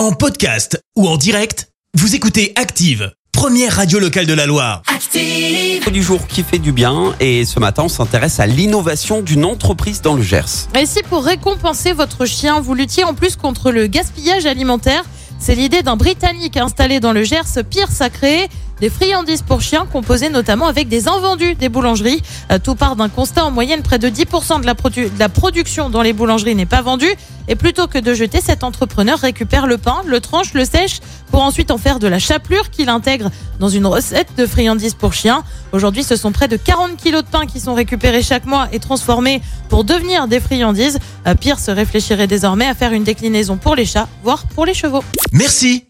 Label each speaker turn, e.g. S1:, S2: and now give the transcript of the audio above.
S1: En podcast ou en direct, vous écoutez Active, première radio locale de la Loire.
S2: Active du jour qui fait du bien et ce matin on s'intéresse à l'innovation d'une entreprise dans le Gers.
S3: Et si pour récompenser votre chien, vous luttiez en plus contre le gaspillage alimentaire c'est l'idée d'un Britannique installé dans le Gers. Pierce a créé des friandises pour chiens composées notamment avec des invendus des boulangeries. Euh, tout part d'un constat en moyenne, près de 10% de la, de la production dans les boulangeries n'est pas vendue. Et plutôt que de jeter, cet entrepreneur récupère le pain, le tranche, le sèche pour ensuite en faire de la chapelure qu'il intègre dans une recette de friandises pour chiens. Aujourd'hui, ce sont près de 40 kilos de pain qui sont récupérés chaque mois et transformés pour devenir des friandises. Euh, Pierre se réfléchirait désormais à faire une déclinaison pour les chats, voire pour les chevaux.
S1: Merci.